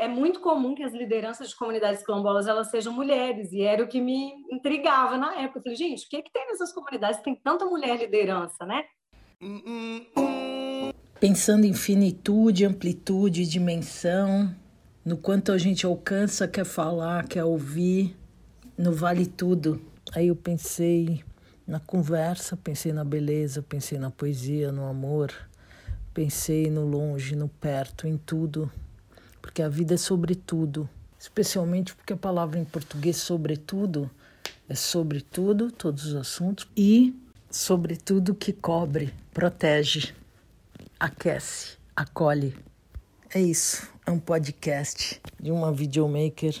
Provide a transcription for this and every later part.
é muito comum que as lideranças de comunidades quilombolas elas sejam mulheres, e era o que me intrigava na época. Eu falei, gente, o que, é que tem nessas comunidades tem tanta mulher liderança, né? Pensando em finitude, amplitude, dimensão, no quanto a gente alcança, quer falar, quer ouvir, no vale tudo. Aí eu pensei na conversa, pensei na beleza, pensei na poesia, no amor, pensei no longe, no perto, em tudo, porque a vida é sobre tudo, especialmente porque a palavra em português sobretudo é sobre tudo, todos os assuntos e sobre tudo que cobre, protege, aquece, acolhe. É isso, é um podcast de uma videomaker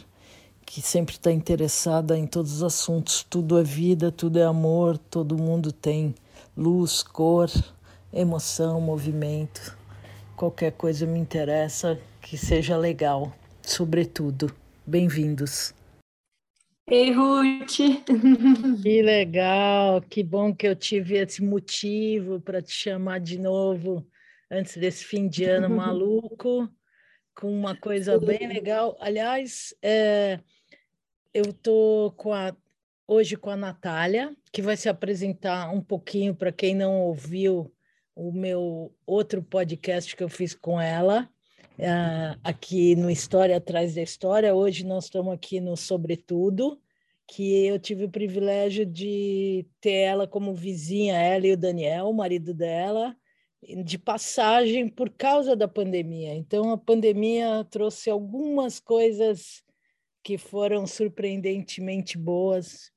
que sempre está interessada em todos os assuntos. Tudo é vida, tudo é amor, todo mundo tem luz, cor, emoção, movimento. Qualquer coisa me interessa que seja legal, sobretudo. Bem-vindos. Ei, Ruth! Que legal, que bom que eu tive esse motivo para te chamar de novo antes desse fim de ano maluco, com uma coisa bem legal. Aliás, é, eu estou com a, hoje com a Natália, que vai se apresentar um pouquinho para quem não ouviu o meu outro podcast que eu fiz com ela, aqui no História Atrás da História. Hoje nós estamos aqui no Sobretudo, que eu tive o privilégio de ter ela como vizinha, ela e o Daniel, o marido dela, de passagem por causa da pandemia. Então, a pandemia trouxe algumas coisas que foram surpreendentemente boas.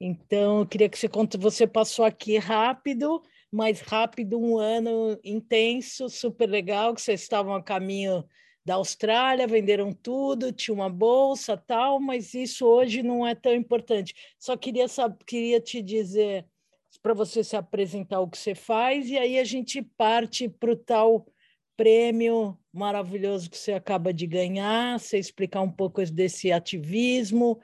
Então, eu queria que você conte, você passou aqui rápido, mais rápido, um ano intenso, super legal, que vocês estavam a caminho da Austrália, venderam tudo, tinha uma bolsa, tal, mas isso hoje não é tão importante. Só queria saber, queria te dizer para você se apresentar o que você faz e aí a gente parte para o tal prêmio maravilhoso que você acaba de ganhar, você explicar um pouco desse ativismo.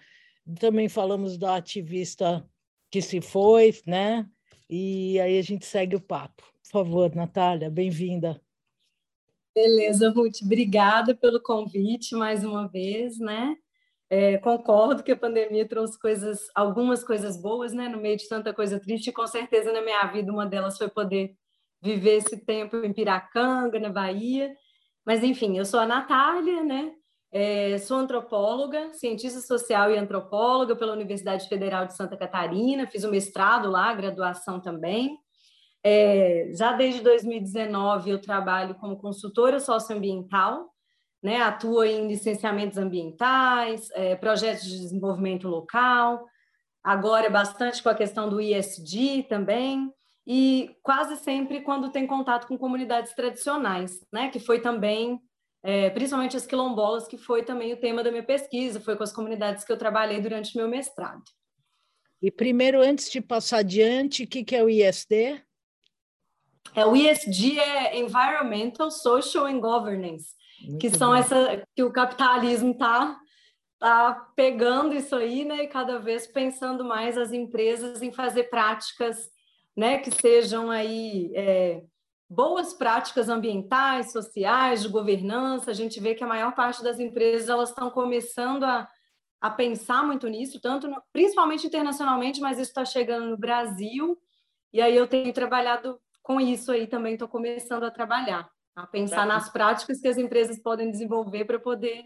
Também falamos da ativista que se foi, né? E aí a gente segue o papo. Por favor, Natália, bem-vinda. Beleza, Ruth, obrigada pelo convite mais uma vez, né? É, concordo que a pandemia trouxe coisas, algumas coisas boas, né? No meio de tanta coisa triste, e com certeza na minha vida uma delas foi poder viver esse tempo em Piracanga, na Bahia. Mas, enfim, eu sou a Natália, né? É, sou antropóloga, cientista social e antropóloga pela Universidade Federal de Santa Catarina, fiz o mestrado lá, graduação também. É, já desde 2019 eu trabalho como consultora socioambiental, né? atuo em licenciamentos ambientais, é, projetos de desenvolvimento local, agora bastante com a questão do ISD também, e quase sempre quando tem contato com comunidades tradicionais, né? Que foi também, é, principalmente as quilombolas, que foi também o tema da minha pesquisa, foi com as comunidades que eu trabalhei durante meu mestrado. E primeiro, antes de passar adiante, o que, que é o ISD? É, o ISD é Environmental, Social and Governance, Muito que são bom. essa que o capitalismo está tá pegando isso aí, né? E cada vez pensando mais as empresas em fazer práticas né, que sejam aí é, boas práticas ambientais, sociais, de governança. A gente vê que a maior parte das empresas elas estão começando a, a pensar muito nisso, tanto no, principalmente internacionalmente, mas isso está chegando no Brasil. E aí eu tenho trabalhado com isso aí também, estou começando a trabalhar, a pensar nas práticas que as empresas podem desenvolver para poder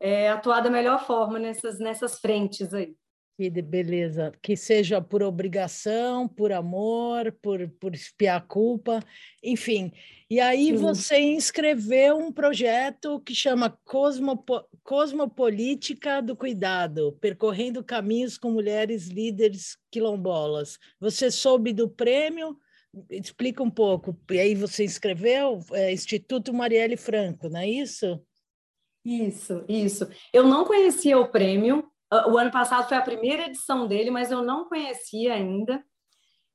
é, atuar da melhor forma nessas, nessas frentes aí. Que beleza. Que seja por obrigação, por amor, por, por espiar a culpa, enfim. E aí Sim. você inscreveu um projeto que chama Cosmopo Cosmopolítica do Cuidado, percorrendo caminhos com mulheres líderes quilombolas. Você soube do prêmio? Explica um pouco. E aí você inscreveu é, Instituto Marielle Franco, não é isso? Isso, isso. Eu não conhecia o prêmio, o ano passado foi a primeira edição dele, mas eu não conhecia ainda.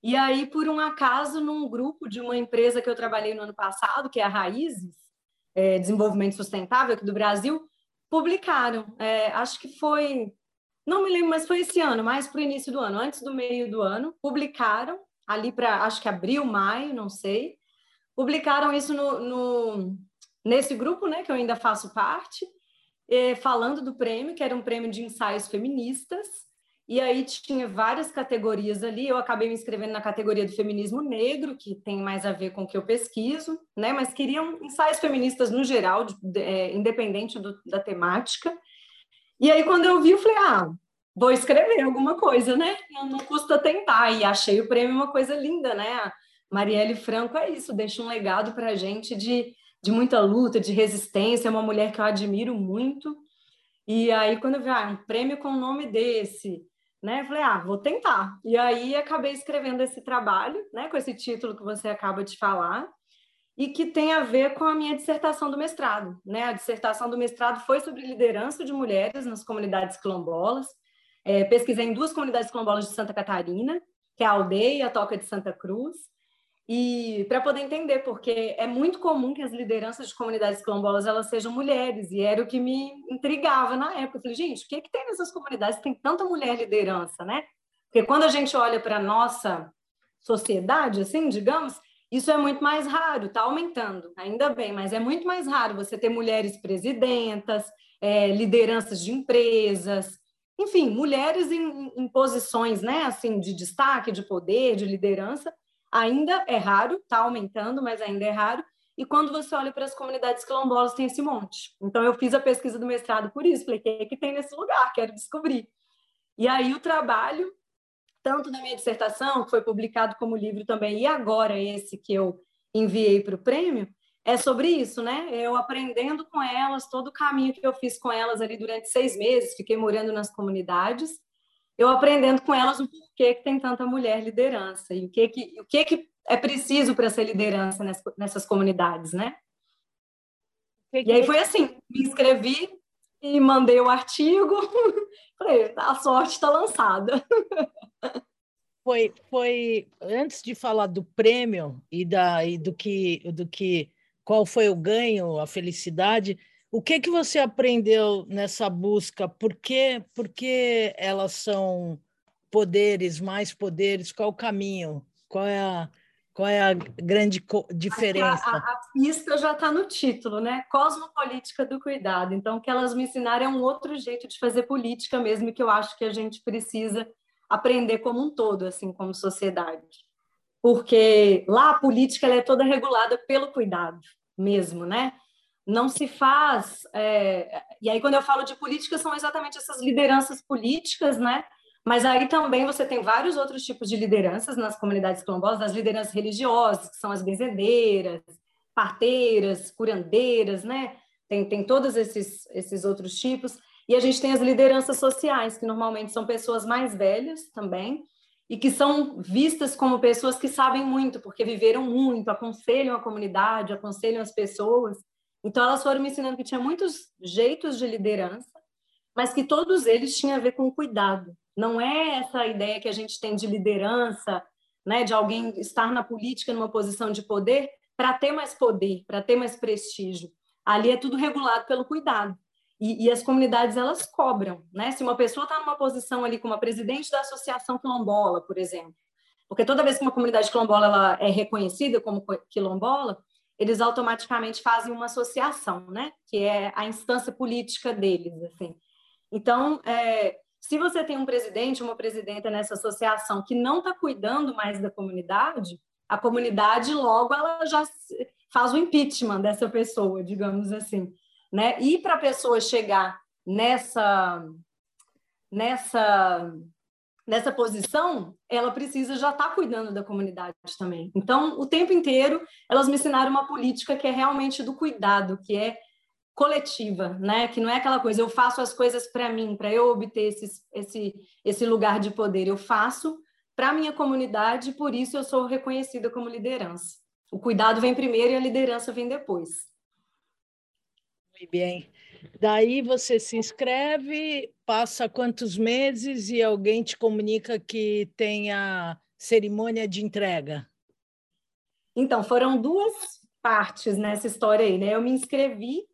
E aí, por um acaso, num grupo de uma empresa que eu trabalhei no ano passado, que é a Raízes, é, Desenvolvimento Sustentável aqui do Brasil, publicaram. É, acho que foi, não me lembro, mas foi esse ano, mais para o início do ano, antes do meio do ano, publicaram, ali para, acho que abril, maio, não sei, publicaram isso no, no, nesse grupo, né, que eu ainda faço parte, eh, falando do prêmio, que era um prêmio de ensaios feministas, e aí tinha várias categorias ali. Eu acabei me inscrevendo na categoria do feminismo negro, que tem mais a ver com o que eu pesquiso, né? Mas queriam ensaios feministas no geral, de, de, é, independente do, da temática. E aí, quando eu vi, eu falei, ah, vou escrever alguma coisa, né? Não, não custa tentar. E achei o prêmio uma coisa linda, né? Marielle Franco é isso, deixa um legado para a gente de, de muita luta, de resistência. É uma mulher que eu admiro muito. E aí, quando eu vi ah, um prêmio com o nome desse, né? Falei, ah, vou tentar. E aí acabei escrevendo esse trabalho, né, com esse título que você acaba de falar, e que tem a ver com a minha dissertação do mestrado, né? A dissertação do mestrado foi sobre liderança de mulheres nas comunidades quilombolas. É, pesquisei em duas comunidades quilombolas de Santa Catarina, que é a Aldeia e a Toca de Santa Cruz, e para poder entender, porque é muito comum que as lideranças de comunidades quilombolas elas sejam mulheres, e era o que me intrigava na época. Eu falei, gente, o que, é que tem nessas comunidades tem tanta mulher liderança, né? Porque quando a gente olha para a nossa sociedade, assim, digamos, isso é muito mais raro, está aumentando, ainda bem, mas é muito mais raro você ter mulheres presidentas, é, lideranças de empresas, enfim, mulheres em, em posições, né, assim, de destaque, de poder, de liderança, ainda é raro, está aumentando, mas ainda é raro. E quando você olha para as comunidades quilombolas, tem esse monte. Então, eu fiz a pesquisa do mestrado por isso. Falei, o que, é que tem nesse lugar? Quero descobrir. E aí, o trabalho, tanto da minha dissertação, que foi publicado como livro também, e agora esse que eu enviei para o prêmio, é sobre isso, né? Eu aprendendo com elas, todo o caminho que eu fiz com elas ali durante seis meses, fiquei morando nas comunidades, eu aprendendo com elas o porquê que tem tanta mulher liderança e o que, que, o que, que é preciso para ser liderança nessas, nessas comunidades, né? Que que... E aí foi assim, me inscrevi e mandei o artigo, falei, a sorte está lançada. Foi, foi antes de falar do prêmio e, da, e do que do que qual foi o ganho, a felicidade, o que que você aprendeu nessa busca? Por que, por que elas são poderes, mais poderes? Qual o caminho? Qual é a, qual é a grande diferença? A, a, a pista já está no título, né? Cosmopolítica do cuidado. Então, o que elas me ensinaram é um outro jeito de fazer política mesmo, que eu acho que a gente precisa aprender como um todo, assim, como sociedade. Porque lá a política é toda regulada pelo cuidado mesmo, né? Não se faz. É, e aí, quando eu falo de política, são exatamente essas lideranças políticas, né? Mas aí também você tem vários outros tipos de lideranças nas comunidades quilombolas, as lideranças religiosas, que são as benzedeiras, parteiras, curandeiras, né? Tem, tem todos esses, esses outros tipos. E a gente tem as lideranças sociais, que normalmente são pessoas mais velhas também, e que são vistas como pessoas que sabem muito, porque viveram muito, aconselham a comunidade, aconselham as pessoas. Então, elas foram me ensinando que tinha muitos jeitos de liderança, mas que todos eles tinham a ver com cuidado. Não é essa ideia que a gente tem de liderança, né, de alguém estar na política numa posição de poder para ter mais poder, para ter mais prestígio. Ali é tudo regulado pelo cuidado. E, e as comunidades elas cobram, né? Se uma pessoa está numa posição ali como a presidente da associação quilombola, por exemplo, porque toda vez que uma comunidade quilombola ela é reconhecida como quilombola, eles automaticamente fazem uma associação, né? Que é a instância política deles, assim. Então, é, se você tem um presidente, uma presidenta nessa associação que não está cuidando mais da comunidade, a comunidade logo ela já faz o impeachment dessa pessoa, digamos assim, né? E para a pessoa chegar nessa nessa nessa posição, ela precisa já estar tá cuidando da comunidade também. Então, o tempo inteiro, elas me ensinaram uma política que é realmente do cuidado, que é coletiva, né? Que não é aquela coisa, eu faço as coisas para mim, para eu obter esse, esse, esse lugar de poder. Eu faço para a minha comunidade, por isso eu sou reconhecida como liderança. O cuidado vem primeiro e a liderança vem depois. Muito bem. Daí você se inscreve, passa quantos meses e alguém te comunica que tem a cerimônia de entrega? Então, foram duas partes nessa história aí, né? Eu me inscrevi,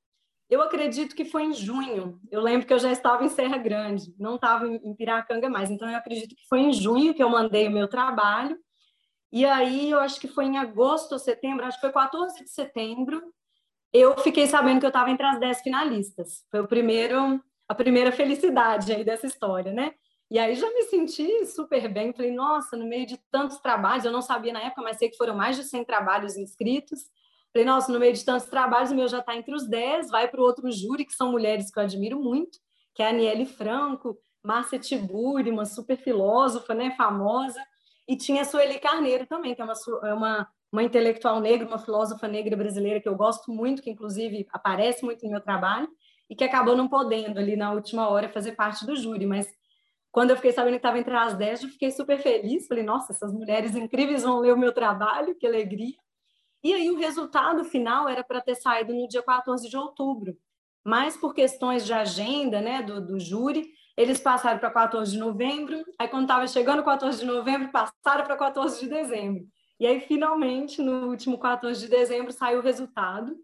eu acredito que foi em junho. Eu lembro que eu já estava em Serra Grande, não estava em Piracanga mais. Então, eu acredito que foi em junho que eu mandei o meu trabalho. E aí, eu acho que foi em agosto ou setembro, acho que foi 14 de setembro, eu fiquei sabendo que eu estava entre as dez finalistas. Foi o primeiro, a primeira felicidade aí dessa história, né? E aí já me senti super bem. Falei, nossa, no meio de tantos trabalhos, eu não sabia na época, mas sei que foram mais de 100 trabalhos inscritos. Falei, nossa, no meio de tantos trabalhos, o meu já está entre os 10, vai para o outro júri, que são mulheres que eu admiro muito, que é a Aniele Franco, Márcia Tiburi, uma super filósofa, né, famosa, e tinha a Sueli Carneiro também, que é uma, é uma, uma intelectual negra, uma filósofa negra brasileira que eu gosto muito, que inclusive aparece muito no meu trabalho, e que acabou não podendo ali na última hora fazer parte do júri, mas quando eu fiquei sabendo que estava entre as 10, eu fiquei super feliz. Falei, nossa, essas mulheres incríveis vão ler o meu trabalho, que alegria. E aí o resultado final era para ter saído no dia 14 de outubro. Mas por questões de agenda né, do, do júri, eles passaram para 14 de novembro. Aí quando estava chegando 14 de novembro, passaram para 14 de dezembro. E aí, finalmente, no último 14 de dezembro, saiu o resultado.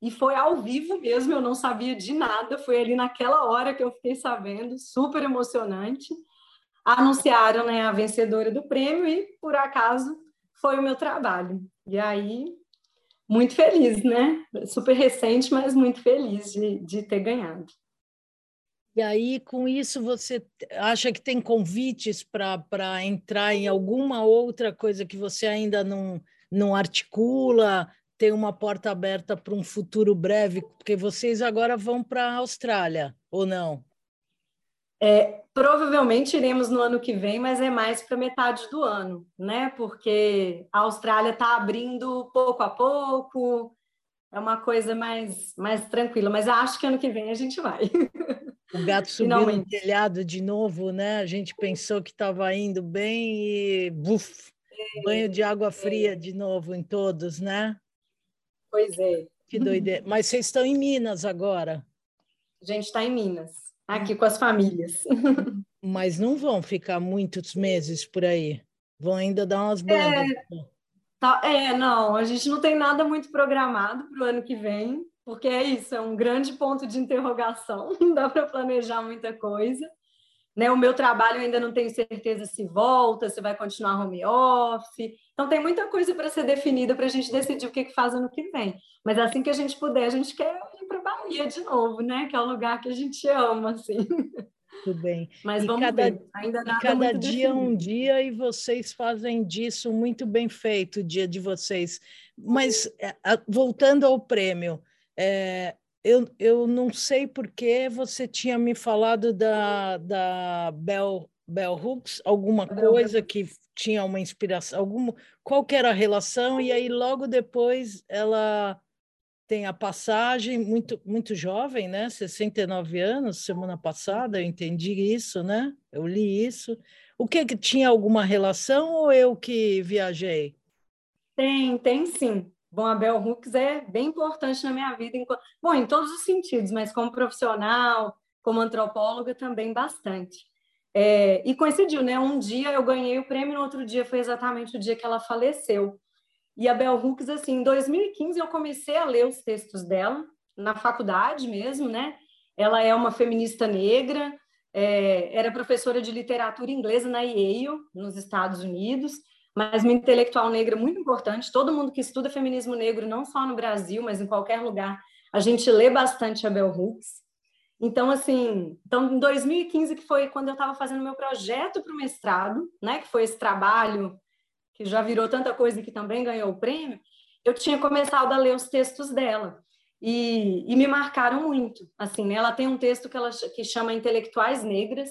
E foi ao vivo mesmo, eu não sabia de nada, foi ali naquela hora que eu fiquei sabendo, super emocionante. Anunciaram né, a vencedora do prêmio e, por acaso, foi o meu trabalho. E aí, muito feliz, né? Super recente, mas muito feliz de, de ter ganhado. E aí, com isso, você acha que tem convites para entrar em alguma outra coisa que você ainda não, não articula? tem uma porta aberta para um futuro breve, porque vocês agora vão para a Austrália, ou não? É, provavelmente iremos no ano que vem, mas é mais para metade do ano, né? Porque a Austrália está abrindo pouco a pouco, é uma coisa mais, mais tranquila, mas acho que ano que vem a gente vai. O gato subiu no telhado de novo, né? A gente pensou que estava indo bem e buf, é, banho de água fria é. de novo em todos, né? Pois é. Que doideira. Mas vocês estão em Minas agora? A gente está em Minas, aqui com as famílias. Mas não vão ficar muitos meses por aí. Vão ainda dar umas bandas. É, tá, é não, a gente não tem nada muito programado para o ano que vem, porque é isso, é um grande ponto de interrogação, não dá para planejar muita coisa. Né? O meu trabalho ainda não tenho certeza se volta, se vai continuar home office. Então tem muita coisa para ser definida para a gente decidir o que, que faz ano que vem. Mas assim que a gente puder, a gente quer ir para Bahia de novo, né? Que é o lugar que a gente ama, assim. Tudo bem. Mas e vamos cada, ver. Ainda nada cada dia definido. um dia e vocês fazem disso muito bem feito o dia de vocês. Mas é, voltando ao prêmio, é, eu, eu não sei porque você tinha me falado da, da Bell, Bell Hooks, alguma coisa que tinha uma inspiração, alguma, qual era a relação, e aí logo depois ela tem a passagem, muito, muito jovem, né? 69 anos, semana passada, eu entendi isso, né? Eu li isso. O que que tinha alguma relação ou eu que viajei? Tem, tem sim. Bom, a Bell Hooks é bem importante na minha vida, bom, em todos os sentidos, mas como profissional, como antropóloga também bastante. É, e coincidiu, né? Um dia eu ganhei o prêmio, no outro dia foi exatamente o dia que ela faleceu. E a Bell Hooks, assim, em 2015 eu comecei a ler os textos dela, na faculdade mesmo, né? Ela é uma feminista negra, é, era professora de literatura inglesa na Yale, nos Estados Unidos, mas uma intelectual negra muito importante. Todo mundo que estuda feminismo negro, não só no Brasil, mas em qualquer lugar, a gente lê bastante a Bell Hooks. Então, assim, então, em 2015, que foi quando eu estava fazendo meu projeto para o mestrado, né, que foi esse trabalho que já virou tanta coisa e que também ganhou o prêmio, eu tinha começado a ler os textos dela. E, e me marcaram muito. Assim, né? ela tem um texto que ela que chama Intelectuais Negras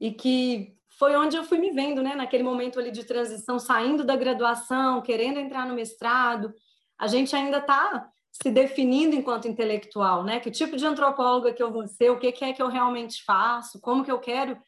e que foi onde eu fui me vendo, né? Naquele momento ali de transição, saindo da graduação, querendo entrar no mestrado. A gente ainda está se definindo enquanto intelectual, né? Que tipo de antropóloga que eu vou ser? O que, que é que eu realmente faço? Como que eu quero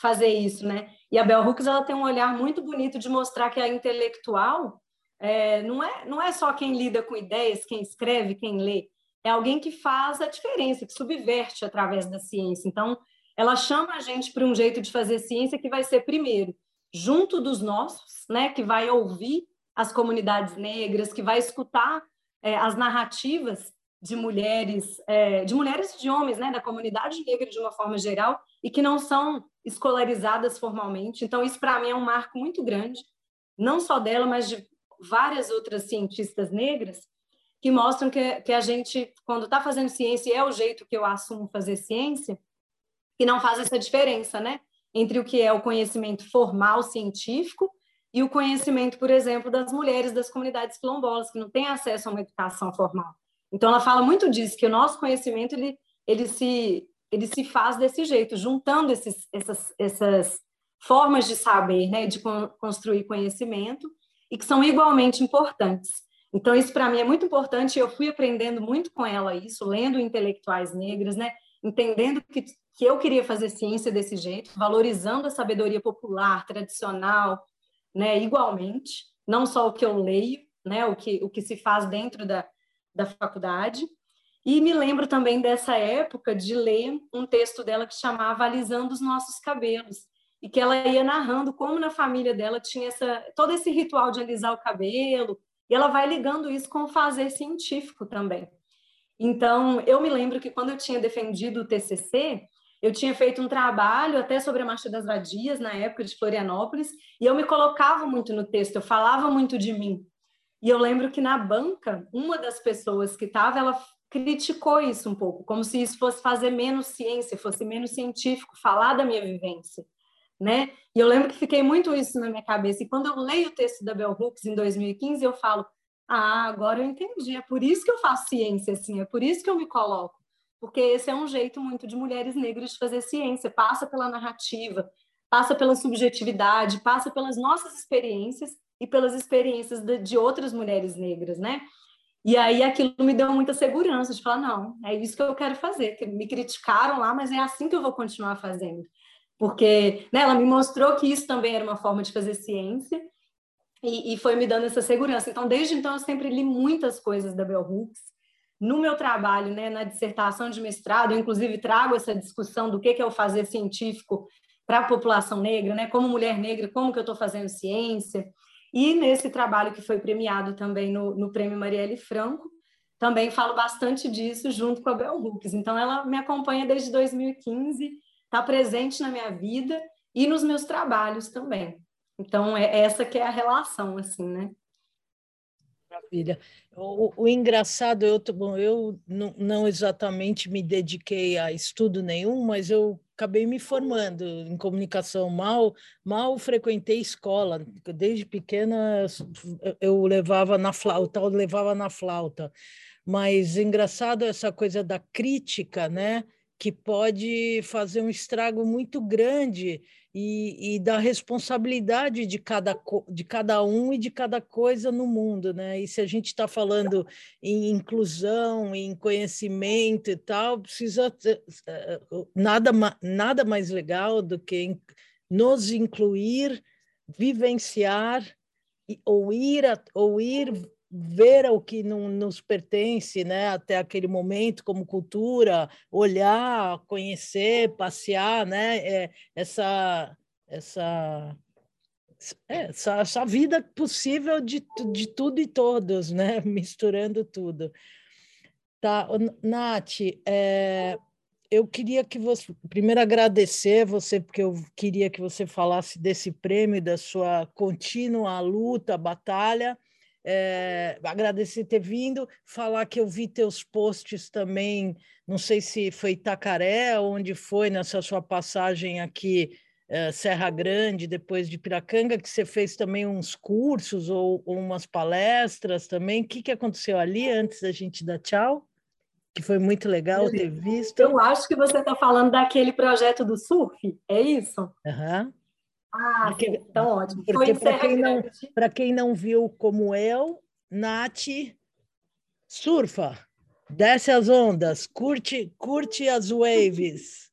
fazer isso, né? E a Bell Hooks ela tem um olhar muito bonito de mostrar que a intelectual é, não é não é só quem lida com ideias, quem escreve, quem lê, é alguém que faz a diferença, que subverte através da ciência. Então ela chama a gente para um jeito de fazer ciência que vai ser, primeiro, junto dos nossos, né, que vai ouvir as comunidades negras, que vai escutar é, as narrativas de mulheres, é, de mulheres e de homens, né, da comunidade negra de uma forma geral, e que não são escolarizadas formalmente. Então, isso para mim é um marco muito grande, não só dela, mas de várias outras cientistas negras, que mostram que, que a gente, quando está fazendo ciência, e é o jeito que eu assumo fazer ciência, que não faz essa diferença, né? Entre o que é o conhecimento formal científico e o conhecimento, por exemplo, das mulheres das comunidades quilombolas, que não têm acesso a uma educação formal. Então, ela fala muito disso, que o nosso conhecimento ele, ele, se, ele se faz desse jeito, juntando esses, essas, essas formas de saber, né, de construir conhecimento, e que são igualmente importantes. Então, isso para mim é muito importante, eu fui aprendendo muito com ela isso, lendo intelectuais negras, né, entendendo que, que eu queria fazer ciência desse jeito, valorizando a sabedoria popular, tradicional, né, igualmente, não só o que eu leio, né, o que, o que se faz dentro da, da faculdade. E me lembro também dessa época de ler um texto dela que chamava Alisando os Nossos Cabelos, e que ela ia narrando como na família dela tinha essa, todo esse ritual de alisar o cabelo, e ela vai ligando isso com o fazer científico também. Então, eu me lembro que quando eu tinha defendido o TCC, eu tinha feito um trabalho até sobre a Marcha das Vadias, na época de Florianópolis, e eu me colocava muito no texto, eu falava muito de mim. E eu lembro que na banca, uma das pessoas que estava, ela criticou isso um pouco, como se isso fosse fazer menos ciência, fosse menos científico, falar da minha vivência, né? E eu lembro que fiquei muito isso na minha cabeça. E quando eu leio o texto da Bell Hooks em 2015, eu falo: "Ah, agora eu entendi. É por isso que eu faço ciência assim, é por isso que eu me coloco, porque esse é um jeito muito de mulheres negras de fazer ciência, passa pela narrativa, passa pela subjetividade, passa pelas nossas experiências e pelas experiências de, outras mulheres negras, né? E aí aquilo me deu muita segurança de falar, não, é isso que eu quero fazer. Me criticaram lá, mas é assim que eu vou continuar fazendo. Porque né, ela me mostrou que isso também era uma forma de fazer ciência e, e, foi me dando essa segurança. Então, desde então, eu sempre li muitas coisas da Bell Hooks. No meu trabalho, né, na dissertação de mestrado, eu inclusive trago essa discussão do que é o fazer científico para a população negra, né, como mulher negra, como que eu estou fazendo ciência. E nesse trabalho que foi premiado também no, no Prêmio Marielle Franco, também falo bastante disso junto com a Bel Hooks. Então, ela me acompanha desde 2015, está presente na minha vida e nos meus trabalhos também. Então, é essa que é a relação, assim, né? Maravilha. O, o, engraçado, eu, bom, eu não, não, exatamente me dediquei a estudo nenhum, mas eu acabei me formando em comunicação. Mal, mal frequentei escola. Desde pequena eu levava na flauta, eu levava na flauta. Mas engraçado essa coisa da crítica, né? Que pode fazer um estrago muito grande e, e da responsabilidade de cada, de cada um e de cada coisa no mundo, né? E se a gente está falando em inclusão, em conhecimento e tal, precisa eh, nada, nada mais legal do que nos incluir, vivenciar ou ir, ou ir ver o que não nos pertence, né, até aquele momento como cultura, olhar, conhecer, passear, né, é, essa essa é, essa, essa vida possível de, de tudo e todos, né, misturando tudo. Tá, Nath, é, eu queria que você, primeiro agradecer você, porque eu queria que você falasse desse prêmio, da sua contínua luta, batalha, é, agradecer ter vindo, falar que eu vi teus posts também, não sei se foi Itacaré, onde foi nessa sua passagem aqui, é, Serra Grande, depois de Piracanga, que você fez também uns cursos ou, ou umas palestras também. O que, que aconteceu ali antes da gente dar tchau? Que foi muito legal ter visto. Eu acho que você está falando daquele projeto do surf, é isso? Aham. Uhum. Ah, porque, então ótimo. Porque para quem, não, quem não viu como eu, Nath surfa, desce as ondas, curte, curte as waves.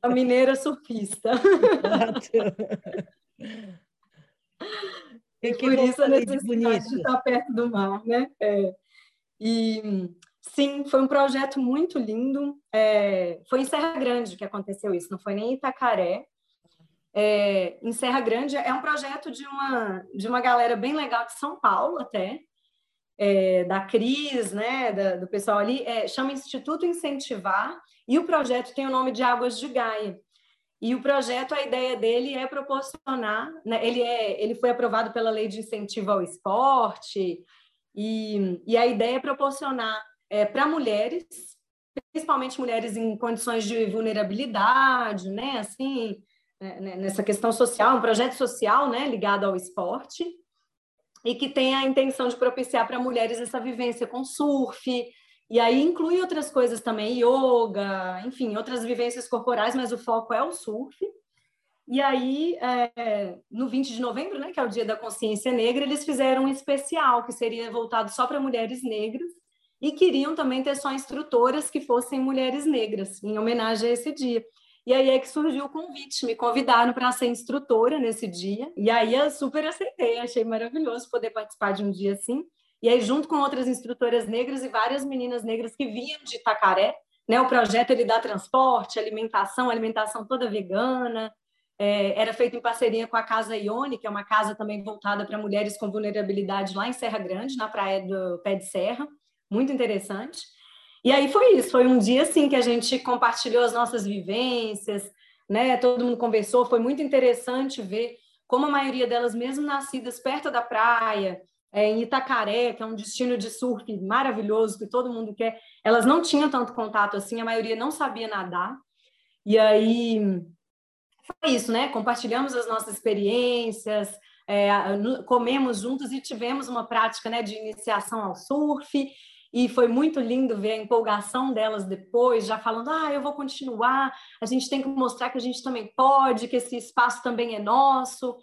A mineira surfista. e por isso a necessidade de, estar perto do mar, né? É. E sim, foi um projeto muito lindo. É, foi em Serra Grande que aconteceu isso, não foi nem em Itacaré é, em Serra Grande. É um projeto de uma, de uma galera bem legal de São Paulo até, é, da Cris, né, da, do pessoal ali, é, chama Instituto Incentivar, e o projeto tem o nome de Águas de Gaia. E o projeto, a ideia dele é proporcionar, né, ele, é, ele foi aprovado pela Lei de Incentivo ao Esporte, E, e a ideia é proporcionar é, para mulheres, principalmente mulheres em condições de vulnerabilidade, né, assim, nessa questão social, um projeto social, né, ligado ao esporte, e que tem a intenção de propiciar para mulheres essa vivência com surf, e aí inclui outras coisas também, yoga, enfim, outras vivências corporais, mas o foco é o surf. E aí, é, no 20 de novembro, né, que é o Dia da Consciência Negra, eles fizeram um especial que seria voltado só para mulheres negras e queriam também ter só instrutoras que fossem mulheres negras, em homenagem a esse dia. E aí é que surgiu o convite, me convidaram para ser instrutora nesse dia, e aí eu super aceitei, achei maravilhoso poder participar de um dia assim. E aí, junto com outras instrutoras negras e várias meninas negras que vinham de Itacaré, né, o projeto ele dá transporte, alimentação, alimentação toda vegana, é, era feito em parceria com a Casa Ione, que é uma casa também voltada para mulheres com vulnerabilidade lá em Serra Grande, na praia do Pé de Serra, muito interessante. E aí foi isso, foi um dia assim que a gente compartilhou as nossas vivências, né? Todo mundo conversou, foi muito interessante ver como a maioria delas, mesmo nascidas perto da praia, é, em Itacaré, que é um destino de surf maravilhoso que todo mundo quer, elas não tinham tanto contato assim, a maioria não sabia nadar. E aí foi isso, né? Compartilhamos as nossas experiências, é, comemos juntos e tivemos uma prática né, de iniciação ao surf. E foi muito lindo ver a empolgação delas depois, já falando: ah, eu vou continuar, a gente tem que mostrar que a gente também pode, que esse espaço também é nosso,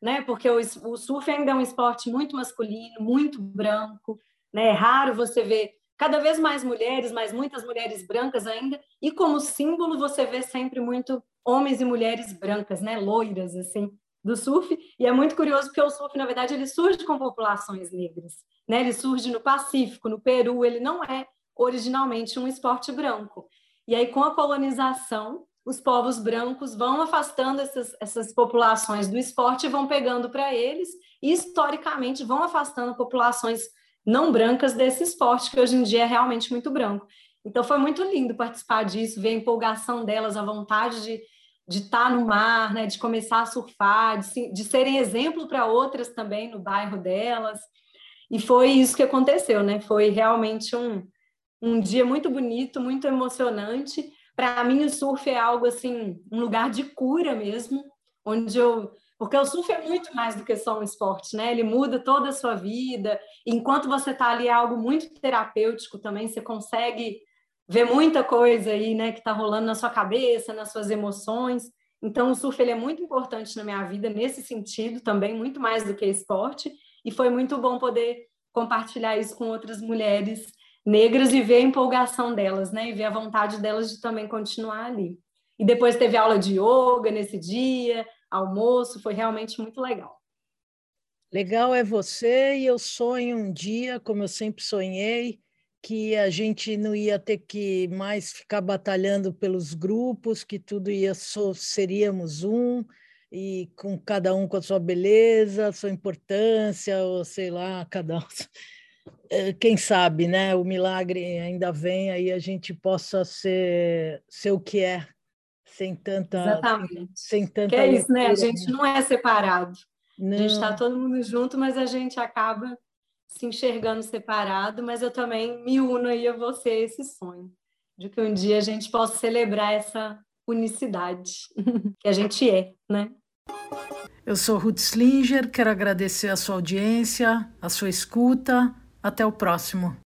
né? Porque o, o surf ainda é um esporte muito masculino, muito branco, né? É raro você ver cada vez mais mulheres, mas muitas mulheres brancas ainda, e como símbolo você vê sempre muito homens e mulheres brancas, né, loiras assim, do surf, e é muito curioso porque o surf, na verdade, ele surge com populações negras, né? Ele surge no Pacífico, no Peru, ele não é originalmente um esporte branco. E aí com a colonização, os povos brancos vão afastando essas, essas populações do esporte e vão pegando para eles, e historicamente vão afastando populações não brancas desse esporte, que hoje em dia é realmente muito branco. Então foi muito lindo participar disso, ver a empolgação delas, a vontade de, de estar no mar, né, de começar a surfar, de, de serem exemplo para outras também no bairro delas. E foi isso que aconteceu, né? Foi realmente um, um dia muito bonito, muito emocionante. Para mim, o surf é algo assim, um lugar de cura mesmo, onde eu porque o surf é muito mais do que só um esporte, né? Ele muda toda a sua vida. Enquanto você está ali, é algo muito terapêutico também. Você consegue ver muita coisa aí, né, que está rolando na sua cabeça, nas suas emoções. Então, o surf ele é muito importante na minha vida nesse sentido também, muito mais do que esporte. E foi muito bom poder compartilhar isso com outras mulheres negras e ver a empolgação delas, né? E ver a vontade delas de também continuar ali. E depois teve aula de yoga nesse dia, almoço, foi realmente muito legal. Legal é você e eu sonho um dia, como eu sempre sonhei, que a gente não ia ter que mais ficar batalhando pelos grupos, que tudo ia só seríamos um e com cada um com a sua beleza, sua importância, ou sei lá, cada um. Eh, quem sabe, né? O milagre ainda vem aí a gente possa ser, ser o que é sem tanta. Exatamente. Sem, sem tanta. Que é isso, né? A gente né? não é separado. Não. A gente está todo mundo junto, mas a gente acaba se enxergando separado. Mas eu também me uno aí a você esse sonho de que um dia a gente possa celebrar essa unicidade que a gente é, né? Eu sou Ruth Slinger, quero agradecer a sua audiência, a sua escuta. Até o próximo.